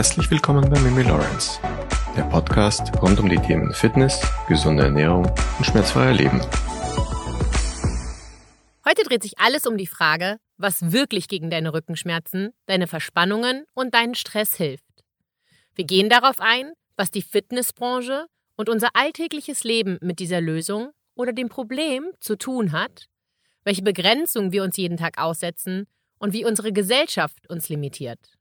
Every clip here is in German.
Herzlich willkommen bei Mimi Lawrence, der Podcast rund um die Themen Fitness, gesunde Ernährung und schmerzfreier Leben. Heute dreht sich alles um die Frage, was wirklich gegen deine Rückenschmerzen, deine Verspannungen und deinen Stress hilft. Wir gehen darauf ein, was die Fitnessbranche und unser alltägliches Leben mit dieser Lösung oder dem Problem zu tun hat, welche Begrenzungen wir uns jeden Tag aussetzen und wie unsere Gesellschaft uns limitiert.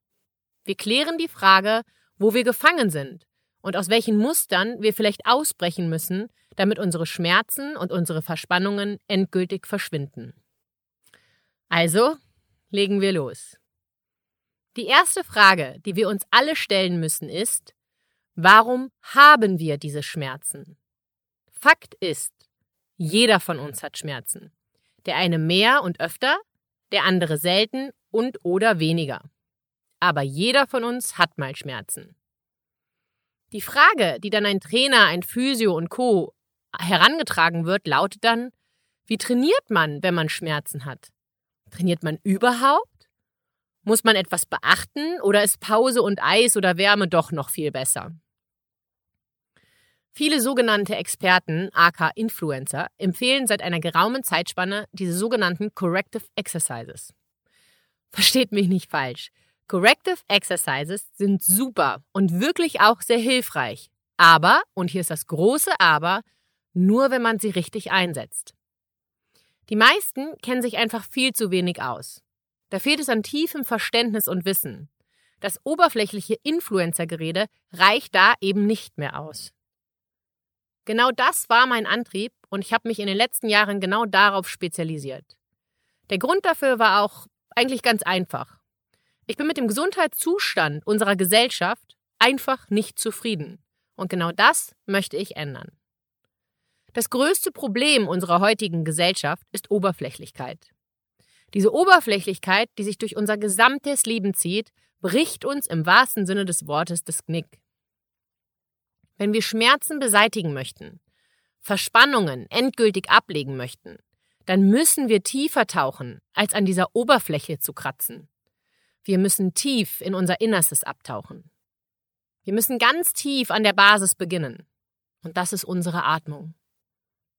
Wir klären die Frage, wo wir gefangen sind und aus welchen Mustern wir vielleicht ausbrechen müssen, damit unsere Schmerzen und unsere Verspannungen endgültig verschwinden. Also, legen wir los. Die erste Frage, die wir uns alle stellen müssen, ist, warum haben wir diese Schmerzen? Fakt ist, jeder von uns hat Schmerzen. Der eine mehr und öfter, der andere selten und oder weniger aber jeder von uns hat mal Schmerzen. Die Frage, die dann ein Trainer, ein Physio und Co. herangetragen wird, lautet dann, wie trainiert man, wenn man Schmerzen hat? Trainiert man überhaupt? Muss man etwas beachten oder ist Pause und Eis oder Wärme doch noch viel besser? Viele sogenannte Experten, aka Influencer, empfehlen seit einer geraumen Zeitspanne diese sogenannten Corrective Exercises. Versteht mich nicht falsch. Corrective Exercises sind super und wirklich auch sehr hilfreich. Aber, und hier ist das große Aber, nur wenn man sie richtig einsetzt. Die meisten kennen sich einfach viel zu wenig aus. Da fehlt es an tiefem Verständnis und Wissen. Das oberflächliche Influencer-Gerede reicht da eben nicht mehr aus. Genau das war mein Antrieb und ich habe mich in den letzten Jahren genau darauf spezialisiert. Der Grund dafür war auch eigentlich ganz einfach. Ich bin mit dem Gesundheitszustand unserer Gesellschaft einfach nicht zufrieden. Und genau das möchte ich ändern. Das größte Problem unserer heutigen Gesellschaft ist Oberflächlichkeit. Diese Oberflächlichkeit, die sich durch unser gesamtes Leben zieht, bricht uns im wahrsten Sinne des Wortes das Knick. Wenn wir Schmerzen beseitigen möchten, Verspannungen endgültig ablegen möchten, dann müssen wir tiefer tauchen, als an dieser Oberfläche zu kratzen. Wir müssen tief in unser Innerstes abtauchen. Wir müssen ganz tief an der Basis beginnen. Und das ist unsere Atmung.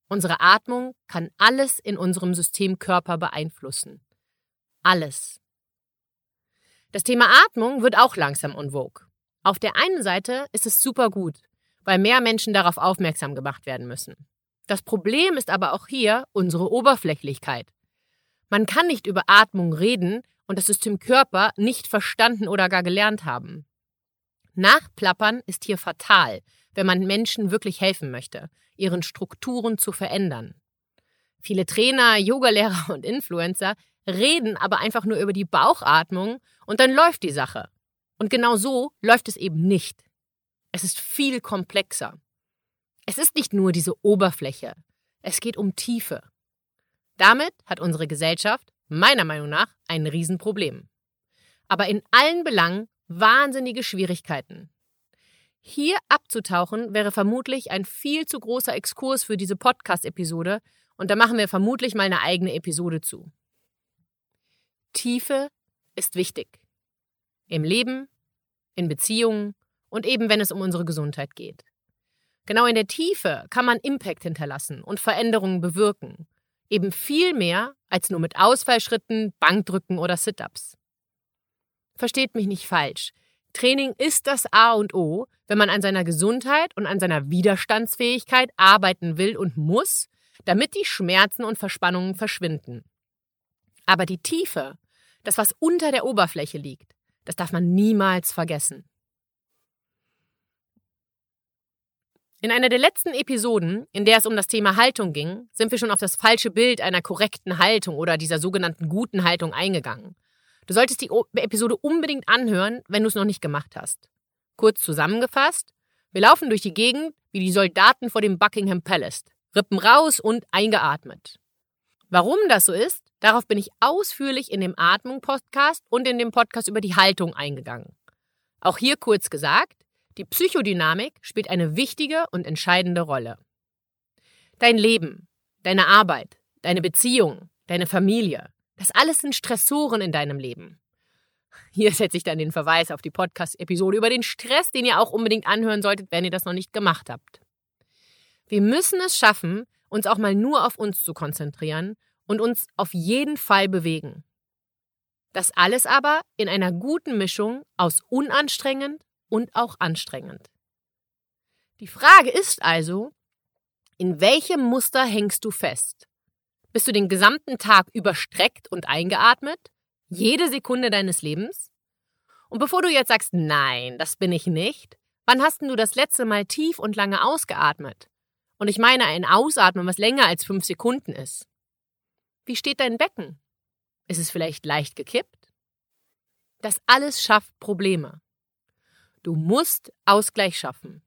Unsere Atmung kann alles in unserem System Körper beeinflussen. Alles. Das Thema Atmung wird auch langsam vogue. Auf der einen Seite ist es super gut, weil mehr Menschen darauf aufmerksam gemacht werden müssen. Das Problem ist aber auch hier unsere Oberflächlichkeit. Man kann nicht über Atmung reden und das System Körper nicht verstanden oder gar gelernt haben. Nachplappern ist hier fatal, wenn man Menschen wirklich helfen möchte, ihren Strukturen zu verändern. Viele Trainer, Yogalehrer und Influencer reden aber einfach nur über die Bauchatmung und dann läuft die Sache. Und genau so läuft es eben nicht. Es ist viel komplexer. Es ist nicht nur diese Oberfläche, es geht um Tiefe. Damit hat unsere Gesellschaft meiner Meinung nach ein Riesenproblem. Aber in allen Belangen wahnsinnige Schwierigkeiten. Hier abzutauchen wäre vermutlich ein viel zu großer Exkurs für diese Podcast-Episode und da machen wir vermutlich mal eine eigene Episode zu. Tiefe ist wichtig. Im Leben, in Beziehungen und eben wenn es um unsere Gesundheit geht. Genau in der Tiefe kann man Impact hinterlassen und Veränderungen bewirken Eben viel mehr als nur mit Ausfallschritten, Bankdrücken oder Sit-ups. Versteht mich nicht falsch. Training ist das A und O, wenn man an seiner Gesundheit und an seiner Widerstandsfähigkeit arbeiten will und muss, damit die Schmerzen und Verspannungen verschwinden. Aber die Tiefe, das was unter der Oberfläche liegt, das darf man niemals vergessen. In einer der letzten Episoden, in der es um das Thema Haltung ging, sind wir schon auf das falsche Bild einer korrekten Haltung oder dieser sogenannten guten Haltung eingegangen. Du solltest die Episode unbedingt anhören, wenn du es noch nicht gemacht hast. Kurz zusammengefasst, wir laufen durch die Gegend wie die Soldaten vor dem Buckingham Palace, rippen raus und eingeatmet. Warum das so ist, darauf bin ich ausführlich in dem Atmung-Podcast und in dem Podcast über die Haltung eingegangen. Auch hier kurz gesagt, die Psychodynamik spielt eine wichtige und entscheidende Rolle. Dein Leben, deine Arbeit, deine Beziehung, deine Familie, das alles sind Stressoren in deinem Leben. Hier setze ich dann den Verweis auf die Podcast-Episode über den Stress, den ihr auch unbedingt anhören solltet, wenn ihr das noch nicht gemacht habt. Wir müssen es schaffen, uns auch mal nur auf uns zu konzentrieren und uns auf jeden Fall bewegen. Das alles aber in einer guten Mischung aus unanstrengend und auch anstrengend. Die Frage ist also, in welchem Muster hängst du fest? Bist du den gesamten Tag überstreckt und eingeatmet? Jede Sekunde deines Lebens? Und bevor du jetzt sagst, nein, das bin ich nicht, wann hast du das letzte Mal tief und lange ausgeatmet? Und ich meine ein Ausatmen, was länger als fünf Sekunden ist. Wie steht dein Becken? Ist es vielleicht leicht gekippt? Das alles schafft Probleme. Du musst Ausgleich schaffen.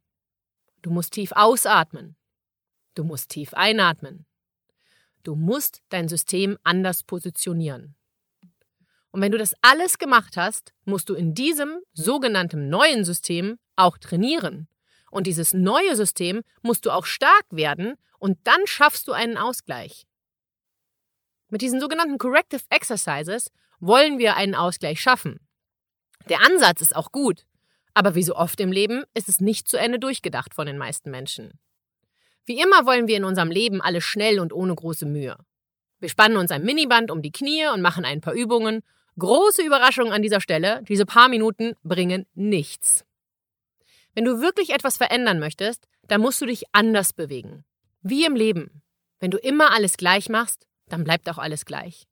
Du musst tief ausatmen. Du musst tief einatmen. Du musst dein System anders positionieren. Und wenn du das alles gemacht hast, musst du in diesem sogenannten neuen System auch trainieren. Und dieses neue System musst du auch stark werden und dann schaffst du einen Ausgleich. Mit diesen sogenannten Corrective Exercises wollen wir einen Ausgleich schaffen. Der Ansatz ist auch gut, aber wie so oft im Leben ist es nicht zu Ende durchgedacht von den meisten Menschen. Wie immer wollen wir in unserem Leben alles schnell und ohne große Mühe. Wir spannen uns ein Miniband um die Knie und machen ein paar Übungen. Große Überraschung an dieser Stelle, diese paar Minuten bringen nichts. Wenn du wirklich etwas verändern möchtest, dann musst du dich anders bewegen. Wie im Leben. Wenn du immer alles gleich machst, dann bleibt auch alles gleich.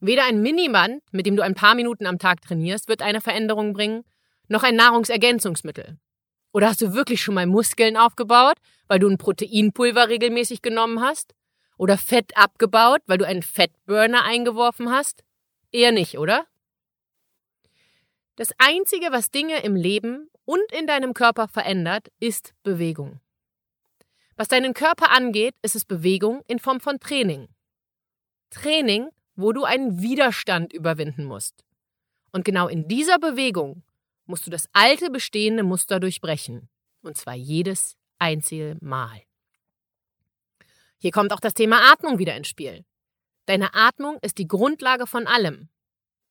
Weder ein Miniband, mit dem du ein paar Minuten am Tag trainierst, wird eine Veränderung bringen, noch ein Nahrungsergänzungsmittel. Oder hast du wirklich schon mal Muskeln aufgebaut, weil du ein Proteinpulver regelmäßig genommen hast? Oder Fett abgebaut, weil du einen Fettburner eingeworfen hast? Eher nicht, oder? Das Einzige, was Dinge im Leben und in deinem Körper verändert, ist Bewegung. Was deinen Körper angeht, ist es Bewegung in Form von Training. Training, wo du einen Widerstand überwinden musst. Und genau in dieser Bewegung musst du das alte bestehende Muster durchbrechen. Und zwar jedes einzige Mal. Hier kommt auch das Thema Atmung wieder ins Spiel. Deine Atmung ist die Grundlage von allem.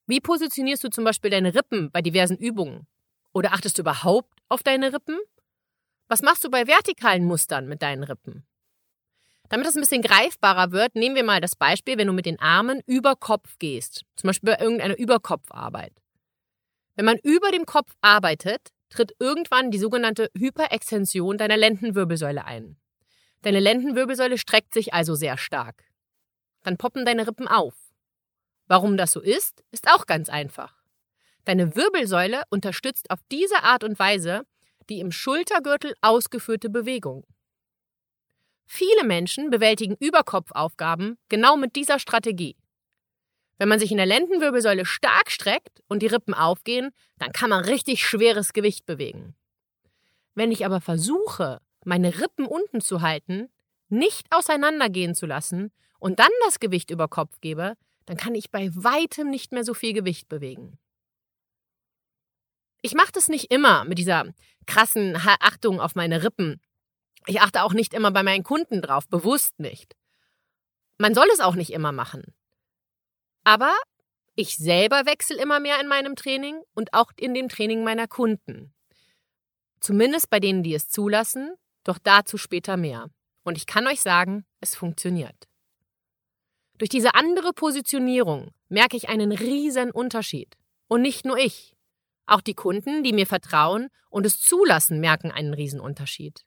Wie positionierst du zum Beispiel deine Rippen bei diversen Übungen? Oder achtest du überhaupt auf deine Rippen? Was machst du bei vertikalen Mustern mit deinen Rippen? Damit das ein bisschen greifbarer wird, nehmen wir mal das Beispiel, wenn du mit den Armen über Kopf gehst. Zum Beispiel bei irgendeiner Überkopfarbeit. Wenn man über dem Kopf arbeitet, tritt irgendwann die sogenannte Hyperextension deiner Lendenwirbelsäule ein. Deine Lendenwirbelsäule streckt sich also sehr stark. Dann poppen deine Rippen auf. Warum das so ist, ist auch ganz einfach. Deine Wirbelsäule unterstützt auf diese Art und Weise die im Schultergürtel ausgeführte Bewegung. Viele Menschen bewältigen Überkopfaufgaben genau mit dieser Strategie. Wenn man sich in der Lendenwirbelsäule stark streckt und die Rippen aufgehen, dann kann man richtig schweres Gewicht bewegen. Wenn ich aber versuche, meine Rippen unten zu halten, nicht auseinandergehen zu lassen und dann das Gewicht über Kopf gebe, dann kann ich bei weitem nicht mehr so viel Gewicht bewegen. Ich mache das nicht immer mit dieser krassen Achtung auf meine Rippen. Ich achte auch nicht immer bei meinen Kunden drauf, bewusst nicht. Man soll es auch nicht immer machen. Aber ich selber wechsle immer mehr in meinem Training und auch in dem Training meiner Kunden. Zumindest bei denen, die es zulassen, doch dazu später mehr. Und ich kann euch sagen, es funktioniert. Durch diese andere Positionierung merke ich einen riesen Unterschied. Und nicht nur ich. Auch die Kunden, die mir vertrauen und es zulassen, merken einen Riesenunterschied.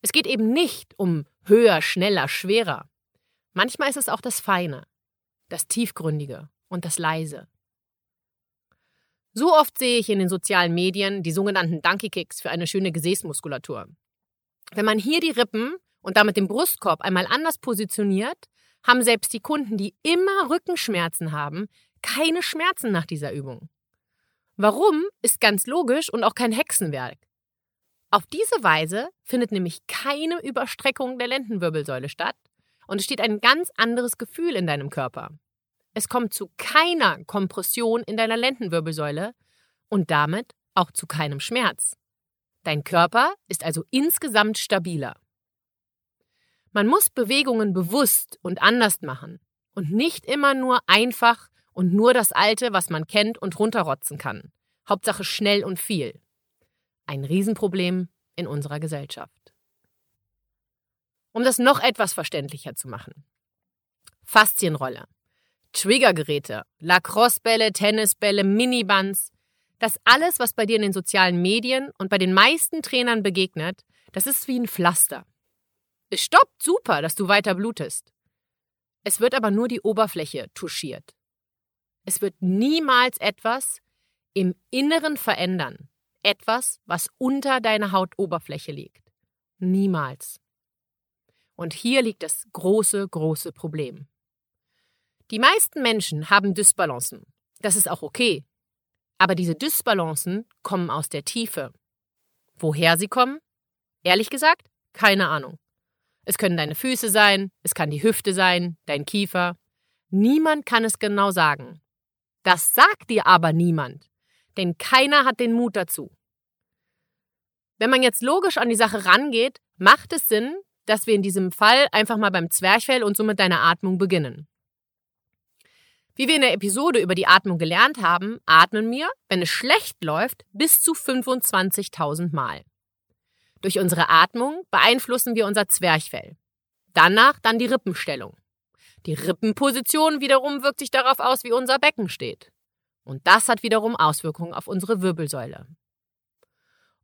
Es geht eben nicht um höher, schneller, schwerer. Manchmal ist es auch das Feine das Tiefgründige und das Leise. So oft sehe ich in den sozialen Medien die sogenannten Donkey Kicks für eine schöne Gesäßmuskulatur. Wenn man hier die Rippen und damit den Brustkorb einmal anders positioniert, haben selbst die Kunden, die immer Rückenschmerzen haben, keine Schmerzen nach dieser Übung. Warum ist ganz logisch und auch kein Hexenwerk. Auf diese Weise findet nämlich keine Überstreckung der Lendenwirbelsäule statt und es steht ein ganz anderes Gefühl in deinem Körper. Es kommt zu keiner Kompression in deiner Lendenwirbelsäule und damit auch zu keinem Schmerz. Dein Körper ist also insgesamt stabiler. Man muss Bewegungen bewusst und anders machen und nicht immer nur einfach und nur das Alte, was man kennt und runterrotzen kann. Hauptsache schnell und viel. Ein Riesenproblem in unserer Gesellschaft. Um das noch etwas verständlicher zu machen. Faszienrolle, Triggergeräte, Lacrosse-Bälle, Tennisbälle, Minibands, das alles, was bei dir in den sozialen Medien und bei den meisten Trainern begegnet, das ist wie ein Pflaster. Es stoppt super, dass du weiter blutest. Es wird aber nur die Oberfläche touchiert. Es wird niemals etwas im Inneren verändern. Etwas, was unter deiner Hautoberfläche liegt. Niemals. Und hier liegt das große, große Problem. Die meisten Menschen haben Dysbalancen. Das ist auch okay. Aber diese Dysbalancen kommen aus der Tiefe. Woher sie kommen? Ehrlich gesagt, keine Ahnung. Es können deine Füße sein, es kann die Hüfte sein, dein Kiefer. Niemand kann es genau sagen. Das sagt dir aber niemand, denn keiner hat den Mut dazu. Wenn man jetzt logisch an die Sache rangeht, macht es Sinn, dass wir in diesem Fall einfach mal beim Zwerchfell und somit deiner Atmung beginnen. Wie wir in der Episode über die Atmung gelernt haben, atmen wir, wenn es schlecht läuft, bis zu 25.000 Mal. Durch unsere Atmung beeinflussen wir unser Zwerchfell. Danach dann die Rippenstellung. Die Rippenposition wiederum wirkt sich darauf aus, wie unser Becken steht. Und das hat wiederum Auswirkungen auf unsere Wirbelsäule.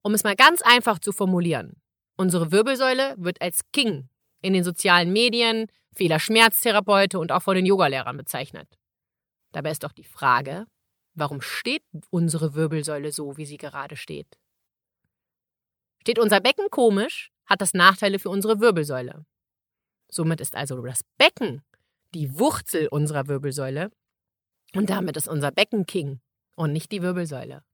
Um es mal ganz einfach zu formulieren, unsere Wirbelsäule wird als King in den sozialen Medien, vieler Schmerztherapeute und auch von den Yogalehrern bezeichnet. Dabei ist doch die Frage, warum steht unsere Wirbelsäule so, wie sie gerade steht? Steht unser Becken komisch, hat das Nachteile für unsere Wirbelsäule. Somit ist also das Becken die Wurzel unserer Wirbelsäule und damit ist unser Becken King und nicht die Wirbelsäule.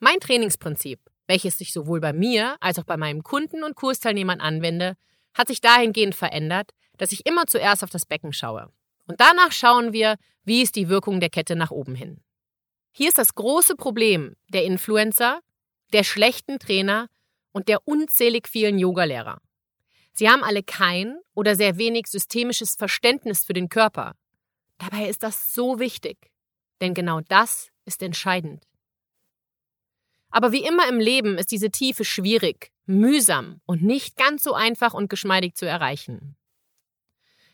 Mein Trainingsprinzip, welches sich sowohl bei mir als auch bei meinen Kunden und Kursteilnehmern anwende, hat sich dahingehend verändert, dass ich immer zuerst auf das Becken schaue. Und danach schauen wir, wie ist die Wirkung der Kette nach oben hin. Hier ist das große Problem der Influencer, der schlechten Trainer und der unzählig vielen Yogalehrer. Sie haben alle kein oder sehr wenig systemisches Verständnis für den Körper. Dabei ist das so wichtig, denn genau das ist entscheidend. Aber wie immer im Leben ist diese Tiefe schwierig, mühsam und nicht ganz so einfach und geschmeidig zu erreichen.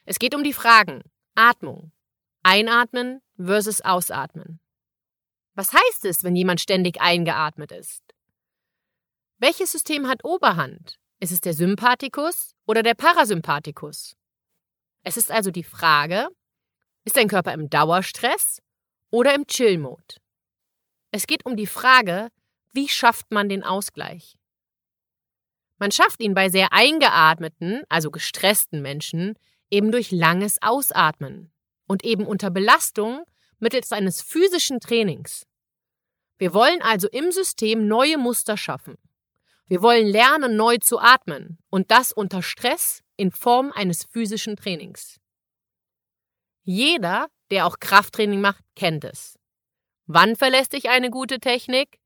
Es geht um die Fragen, Atmung. Einatmen versus Ausatmen. Was heißt es, wenn jemand ständig eingeatmet ist? Welches System hat Oberhand? Ist es der Sympathikus oder der Parasympathikus? Es ist also die Frage, ist dein Körper im Dauerstress oder im Chill-Mode? Es geht um die Frage, wie schafft man den Ausgleich? Man schafft ihn bei sehr eingeatmeten, also gestressten Menschen eben durch langes Ausatmen und eben unter Belastung mittels eines physischen Trainings. Wir wollen also im System neue Muster schaffen. Wir wollen lernen, neu zu atmen und das unter Stress in Form eines physischen Trainings. Jeder, der auch Krafttraining macht, kennt es. Wann verlässt dich eine gute Technik?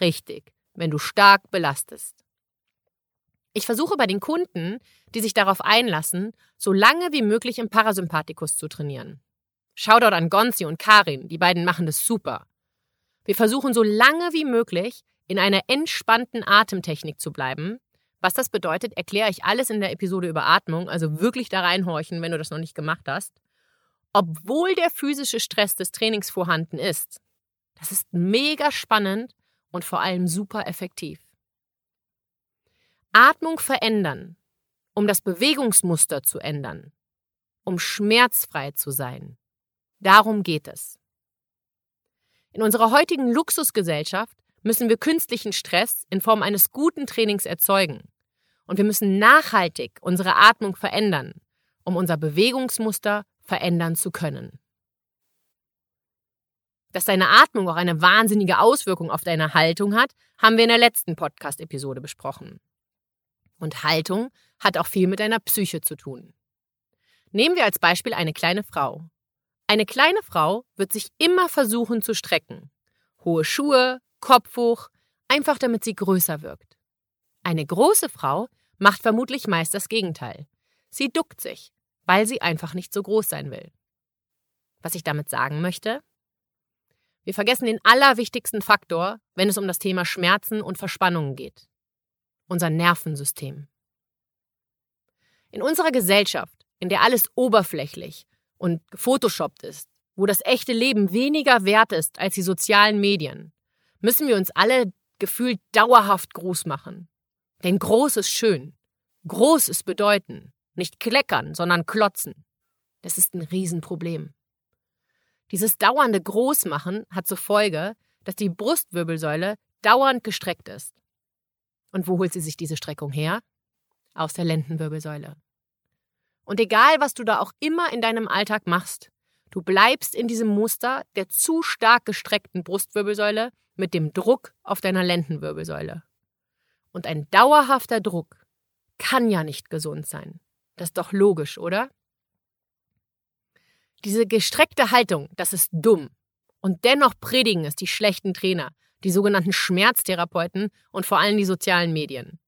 Richtig, wenn du stark belastest. Ich versuche bei den Kunden, die sich darauf einlassen, so lange wie möglich im Parasympathikus zu trainieren. Shoutout an Gonzi und Karin, die beiden machen das super. Wir versuchen so lange wie möglich in einer entspannten Atemtechnik zu bleiben. Was das bedeutet, erkläre ich alles in der Episode über Atmung, also wirklich da reinhorchen, wenn du das noch nicht gemacht hast. Obwohl der physische Stress des Trainings vorhanden ist. Das ist mega spannend und vor allem super effektiv. Atmung verändern, um das Bewegungsmuster zu ändern, um schmerzfrei zu sein. Darum geht es. In unserer heutigen Luxusgesellschaft müssen wir künstlichen Stress in Form eines guten Trainings erzeugen. Und wir müssen nachhaltig unsere Atmung verändern, um unser Bewegungsmuster verändern zu können. Dass deine Atmung auch eine wahnsinnige Auswirkung auf deine Haltung hat, haben wir in der letzten Podcast-Episode besprochen. Und Haltung hat auch viel mit deiner Psyche zu tun. Nehmen wir als Beispiel eine kleine Frau. Eine kleine Frau wird sich immer versuchen zu strecken. Hohe Schuhe, Kopf hoch, einfach damit sie größer wirkt. Eine große Frau macht vermutlich meist das Gegenteil. Sie duckt sich, weil sie einfach nicht so groß sein will. Was ich damit sagen möchte? Wir vergessen den allerwichtigsten Faktor, wenn es um das Thema Schmerzen und Verspannungen geht. Unser Nervensystem. In unserer Gesellschaft, in der alles oberflächlich und gefotoshoppt ist, wo das echte Leben weniger wert ist als die sozialen Medien, müssen wir uns alle gefühlt dauerhaft groß machen. Denn groß ist schön. Groß ist bedeuten. Nicht kleckern, sondern klotzen. Das ist ein Riesenproblem. Dieses dauernde Großmachen hat zur Folge, dass die Brustwirbelsäule dauernd gestreckt ist. Und wo holt sie sich diese Streckung her? Aus der Lendenwirbelsäule. Und egal, was du da auch immer in deinem Alltag machst, du bleibst in diesem Muster der zu stark gestreckten Brustwirbelsäule mit dem Druck auf deiner Lendenwirbelsäule. Und ein dauerhafter Druck kann ja nicht gesund sein. Das ist doch logisch, oder? Diese gestreckte Haltung, das ist dumm. Und dennoch predigen es die schlechten Trainer, die sogenannten Schmerztherapeuten und vor allem die sozialen Medien.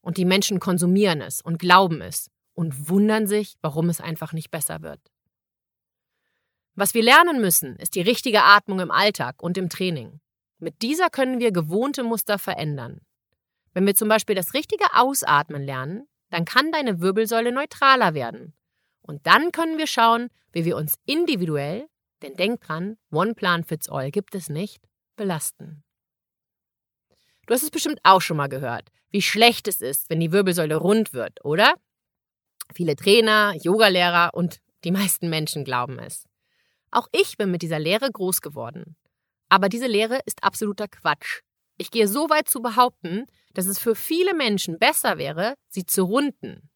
Und die Menschen konsumieren es und glauben es und wundern sich, warum es einfach nicht besser wird. Was wir lernen müssen, ist die richtige Atmung im Alltag und im Training. Mit dieser können wir gewohnte Muster verändern. Wenn wir zum Beispiel das richtige Ausatmen lernen, dann kann deine Wirbelsäule neutraler werden und dann können wir schauen, wie wir uns individuell, denn denk dran, One Plan Fits All gibt es nicht, belasten. Du hast es bestimmt auch schon mal gehört, wie schlecht es ist, wenn die Wirbelsäule rund wird, oder? Viele Trainer, Yogalehrer und die meisten Menschen glauben es. Auch ich bin mit dieser Lehre groß geworden. Aber diese Lehre ist absoluter Quatsch. Ich gehe so weit zu behaupten, dass es für viele Menschen besser wäre, sie zu runden.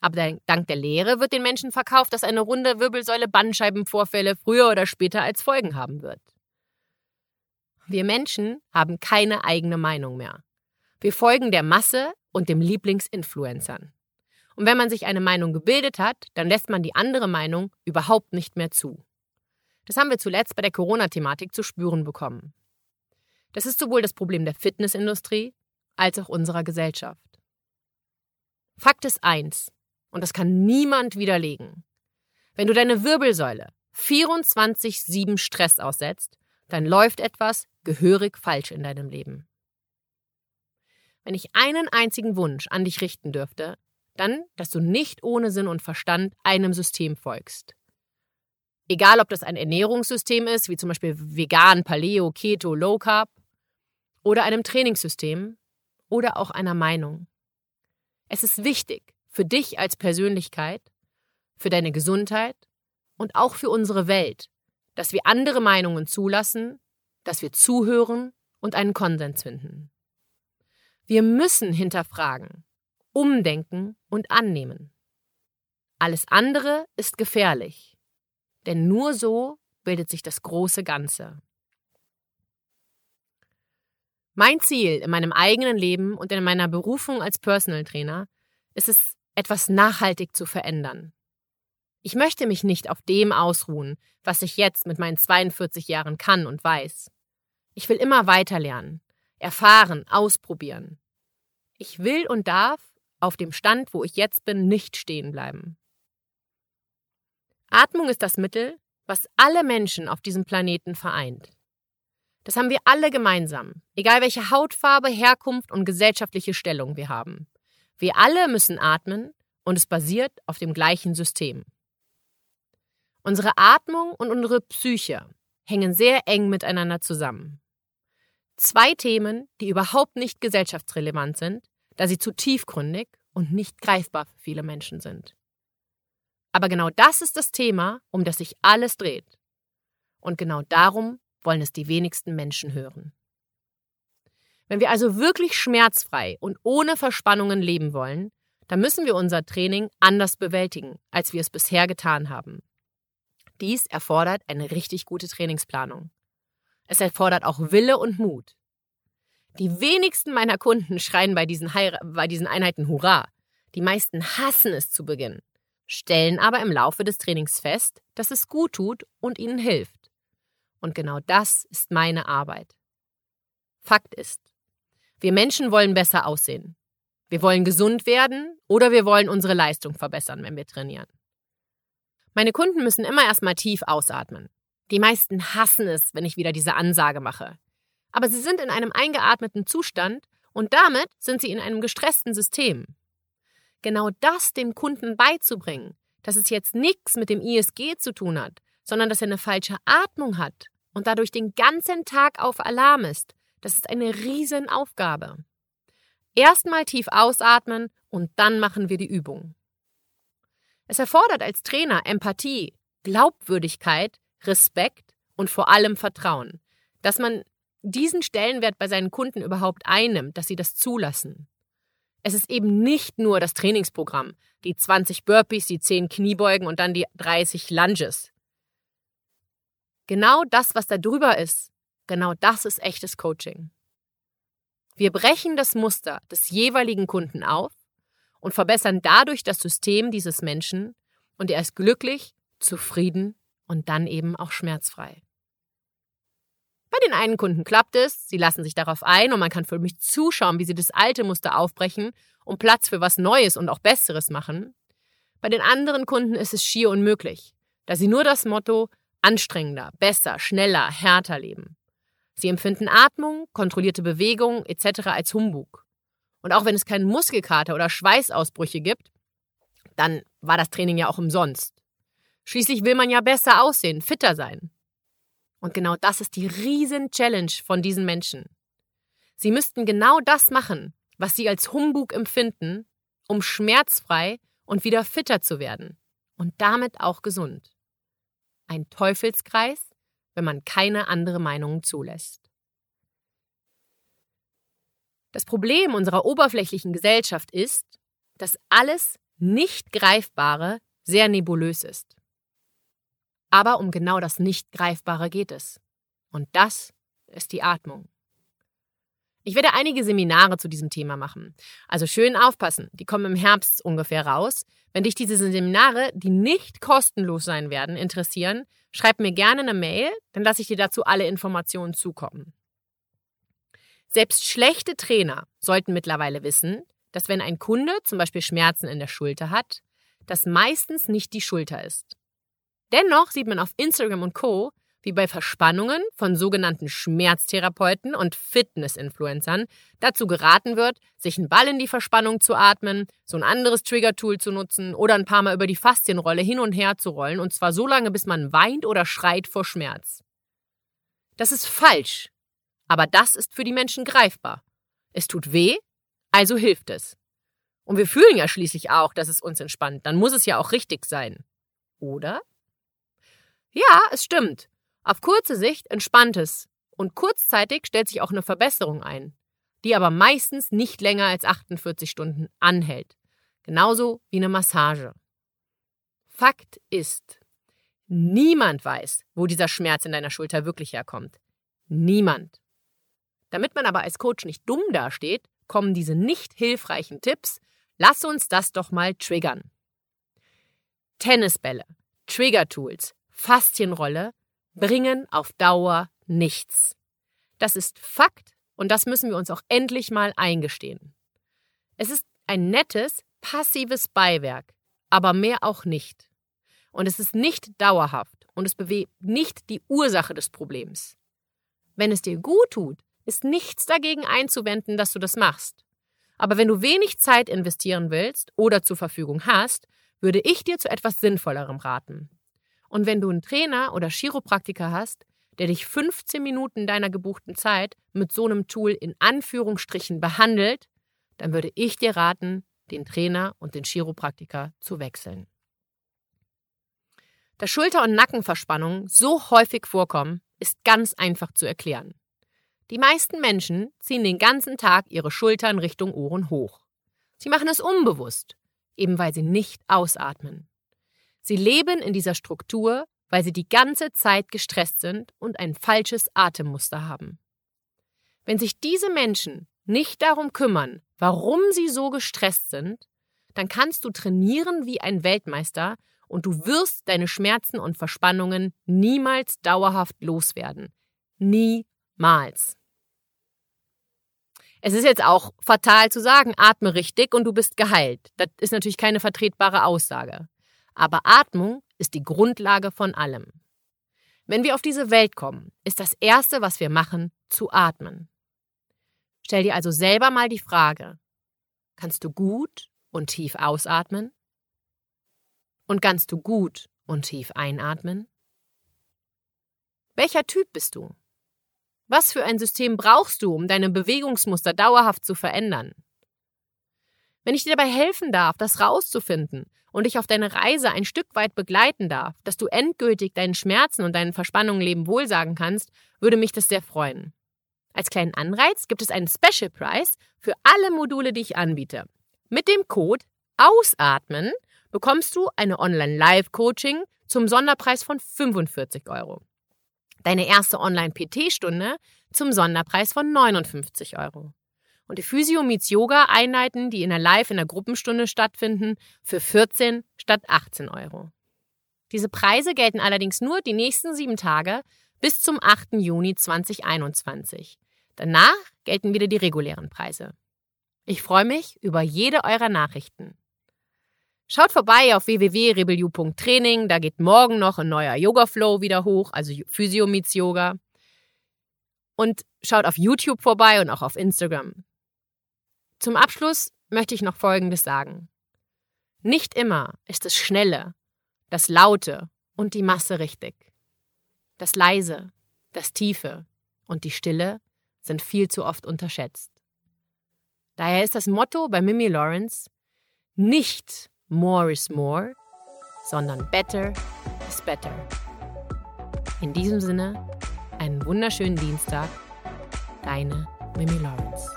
Aber dank der Lehre wird den Menschen verkauft, dass eine runde Wirbelsäule Bandscheibenvorfälle früher oder später als Folgen haben wird. Wir Menschen haben keine eigene Meinung mehr. Wir folgen der Masse und dem Lieblingsinfluencern. Und wenn man sich eine Meinung gebildet hat, dann lässt man die andere Meinung überhaupt nicht mehr zu. Das haben wir zuletzt bei der Corona-Thematik zu spüren bekommen. Das ist sowohl das Problem der Fitnessindustrie als auch unserer Gesellschaft. Fakt ist eins, und das kann niemand widerlegen. Wenn du deine Wirbelsäule 24-7 Stress aussetzt, dann läuft etwas gehörig falsch in deinem Leben. Wenn ich einen einzigen Wunsch an dich richten dürfte, dann, dass du nicht ohne Sinn und Verstand einem System folgst. Egal, ob das ein Ernährungssystem ist, wie zum Beispiel vegan, Paleo, Keto, Low Carb, oder einem Trainingssystem oder auch einer Meinung. Es ist wichtig, für dich als Persönlichkeit, für deine Gesundheit und auch für unsere Welt, dass wir andere Meinungen zulassen, dass wir zuhören und einen Konsens finden. Wir müssen hinterfragen, umdenken und annehmen. Alles andere ist gefährlich, denn nur so bildet sich das große Ganze. Mein Ziel in meinem eigenen Leben und in meiner Berufung als Personal Trainer ist es, etwas nachhaltig zu verändern. Ich möchte mich nicht auf dem ausruhen, was ich jetzt mit meinen 42 Jahren kann und weiß. Ich will immer weiter lernen, erfahren, ausprobieren. Ich will und darf auf dem Stand, wo ich jetzt bin, nicht stehen bleiben. Atmung ist das Mittel, was alle Menschen auf diesem Planeten vereint. Das haben wir alle gemeinsam, egal welche Hautfarbe, Herkunft und gesellschaftliche Stellung wir haben. Wir alle müssen atmen und es basiert auf dem gleichen System. Unsere Atmung und unsere Psyche hängen sehr eng miteinander zusammen. Zwei Themen, die überhaupt nicht gesellschaftsrelevant sind, da sie zu tiefgründig und nicht greifbar für viele Menschen sind. Aber genau das ist das Thema, um das sich alles dreht. Und genau darum wollen es die wenigsten Menschen hören. Wenn wir also wirklich schmerzfrei und ohne Verspannungen leben wollen, dann müssen wir unser Training anders bewältigen, als wir es bisher getan haben. Dies erfordert eine richtig gute Trainingsplanung. Es erfordert auch Wille und Mut. Die wenigsten meiner Kunden schreien bei diesen, bei diesen Einheiten Hurra. Die meisten hassen es zu Beginn, stellen aber im Laufe des Trainings fest, dass es gut tut und ihnen hilft. Und genau das ist meine Arbeit. Fakt ist, wir Menschen wollen besser aussehen. Wir wollen gesund werden oder wir wollen unsere Leistung verbessern, wenn wir trainieren. Meine Kunden müssen immer erstmal tief ausatmen. Die meisten hassen es, wenn ich wieder diese Ansage mache. Aber sie sind in einem eingeatmeten Zustand und damit sind sie in einem gestressten System. Genau das dem Kunden beizubringen, dass es jetzt nichts mit dem ISG zu tun hat, sondern dass er eine falsche Atmung hat und dadurch den ganzen Tag auf Alarm ist, das ist eine Riesenaufgabe. Erstmal tief ausatmen und dann machen wir die Übung. Es erfordert als Trainer Empathie, Glaubwürdigkeit, Respekt und vor allem Vertrauen, dass man diesen Stellenwert bei seinen Kunden überhaupt einnimmt, dass sie das zulassen. Es ist eben nicht nur das Trainingsprogramm, die 20 Burpees, die 10 Kniebeugen und dann die 30 Lunges. Genau das, was da drüber ist, genau das ist echtes Coaching. Wir brechen das Muster des jeweiligen Kunden auf und verbessern dadurch das System dieses Menschen und er ist glücklich, zufrieden und dann eben auch schmerzfrei. Bei den einen Kunden klappt es, sie lassen sich darauf ein und man kann für mich zuschauen, wie sie das alte Muster aufbrechen und Platz für was Neues und auch Besseres machen. Bei den anderen Kunden ist es schier unmöglich, da sie nur das Motto anstrengender, besser, schneller, härter leben. Sie empfinden Atmung, kontrollierte Bewegung etc. als Humbug. Und auch wenn es keinen Muskelkater oder Schweißausbrüche gibt, dann war das Training ja auch umsonst. Schließlich will man ja besser aussehen, fitter sein. Und genau das ist die Riesen-Challenge von diesen Menschen. Sie müssten genau das machen, was sie als Humbug empfinden, um schmerzfrei und wieder fitter zu werden und damit auch gesund. Ein Teufelskreis, wenn man keine andere Meinung zulässt. Das Problem unserer oberflächlichen Gesellschaft ist, dass alles nicht Greifbare sehr nebulös ist. Aber um genau das Nicht-Greifbare geht es. Und das ist die Atmung. Ich werde einige Seminare zu diesem Thema machen. Also schön aufpassen, die kommen im Herbst ungefähr raus. Wenn dich diese Seminare, die nicht kostenlos sein werden, interessieren, schreib mir gerne eine Mail, dann lasse ich dir dazu alle Informationen zukommen. Selbst schlechte Trainer sollten mittlerweile wissen, dass wenn ein Kunde zum Beispiel Schmerzen in der Schulter hat, das meistens nicht die Schulter ist. Dennoch sieht man auf Instagram und Co., wie bei Verspannungen von sogenannten Schmerztherapeuten und Fitness-Influencern dazu geraten wird, sich einen Ball in die Verspannung zu atmen, so ein anderes Trigger-Tool zu nutzen oder ein paar Mal über die Faszienrolle hin und her zu rollen und zwar so lange, bis man weint oder schreit vor Schmerz. Das ist falsch, aber das ist für die Menschen greifbar. Es tut weh, also hilft es. Und wir fühlen ja schließlich auch, dass es uns entspannt, dann muss es ja auch richtig sein. Oder? Ja, es stimmt. Auf kurze Sicht entspannt es und kurzzeitig stellt sich auch eine Verbesserung ein, die aber meistens nicht länger als 48 Stunden anhält. Genauso wie eine Massage. Fakt ist, niemand weiß, wo dieser Schmerz in deiner Schulter wirklich herkommt. Niemand. Damit man aber als Coach nicht dumm dasteht, kommen diese nicht hilfreichen Tipps. Lass uns das doch mal triggern. Tennisbälle, Trigger-Tools, Faszienrolle bringen auf Dauer nichts. Das ist Fakt und das müssen wir uns auch endlich mal eingestehen. Es ist ein nettes, passives Beiwerk, aber mehr auch nicht. Und es ist nicht dauerhaft und es bewegt nicht die Ursache des Problems. Wenn es dir gut tut, ist nichts dagegen einzuwenden, dass du das machst. Aber wenn du wenig Zeit investieren willst oder zur Verfügung hast, würde ich dir zu etwas Sinnvollerem raten. Und wenn du einen Trainer oder Chiropraktiker hast, der dich 15 Minuten deiner gebuchten Zeit mit so einem Tool in Anführungsstrichen behandelt, dann würde ich dir raten, den Trainer und den Chiropraktiker zu wechseln. Dass Schulter- und Nackenverspannungen so häufig vorkommen, ist ganz einfach zu erklären. Die meisten Menschen ziehen den ganzen Tag ihre Schultern Richtung Ohren hoch. Sie machen es unbewusst, eben weil sie nicht ausatmen. Sie leben in dieser Struktur, weil sie die ganze Zeit gestresst sind und ein falsches Atemmuster haben. Wenn sich diese Menschen nicht darum kümmern, warum sie so gestresst sind, dann kannst du trainieren wie ein Weltmeister und du wirst deine Schmerzen und Verspannungen niemals dauerhaft loswerden. Niemals. Es ist jetzt auch fatal zu sagen, atme richtig und du bist geheilt. Das ist natürlich keine vertretbare Aussage. Aber Atmung ist die Grundlage von allem. Wenn wir auf diese Welt kommen, ist das Erste, was wir machen, zu atmen. Stell dir also selber mal die Frage, kannst du gut und tief ausatmen? Und kannst du gut und tief einatmen? Welcher Typ bist du? Was für ein System brauchst du, um deine Bewegungsmuster dauerhaft zu verändern? Wenn ich dir dabei helfen darf, das rauszufinden und dich auf deine Reise ein Stück weit begleiten darf, dass du endgültig deinen Schmerzen und deinen Verspannungen Leben sagen kannst, würde mich das sehr freuen. Als kleinen Anreiz gibt es einen Special Price für alle Module, die ich anbiete. Mit dem Code Ausatmen bekommst du eine Online-Live-Coaching zum Sonderpreis von 45 Euro. Deine erste Online-PT-Stunde zum Sonderpreis von 59 Euro und die Physio meets Yoga Einheiten, die in der Live in der Gruppenstunde stattfinden, für 14 statt 18 Euro. Diese Preise gelten allerdings nur die nächsten sieben Tage bis zum 8. Juni 2021. Danach gelten wieder die regulären Preise. Ich freue mich über jede eurer Nachrichten. Schaut vorbei auf www.rebelu.training, da geht morgen noch ein neuer Yoga Flow wieder hoch, also Physio meets Yoga. Und schaut auf YouTube vorbei und auch auf Instagram. Zum Abschluss möchte ich noch Folgendes sagen. Nicht immer ist das Schnelle, das Laute und die Masse richtig. Das Leise, das Tiefe und die Stille sind viel zu oft unterschätzt. Daher ist das Motto bei Mimi Lawrence nicht more is more, sondern better is better. In diesem Sinne, einen wunderschönen Dienstag, deine Mimi Lawrence.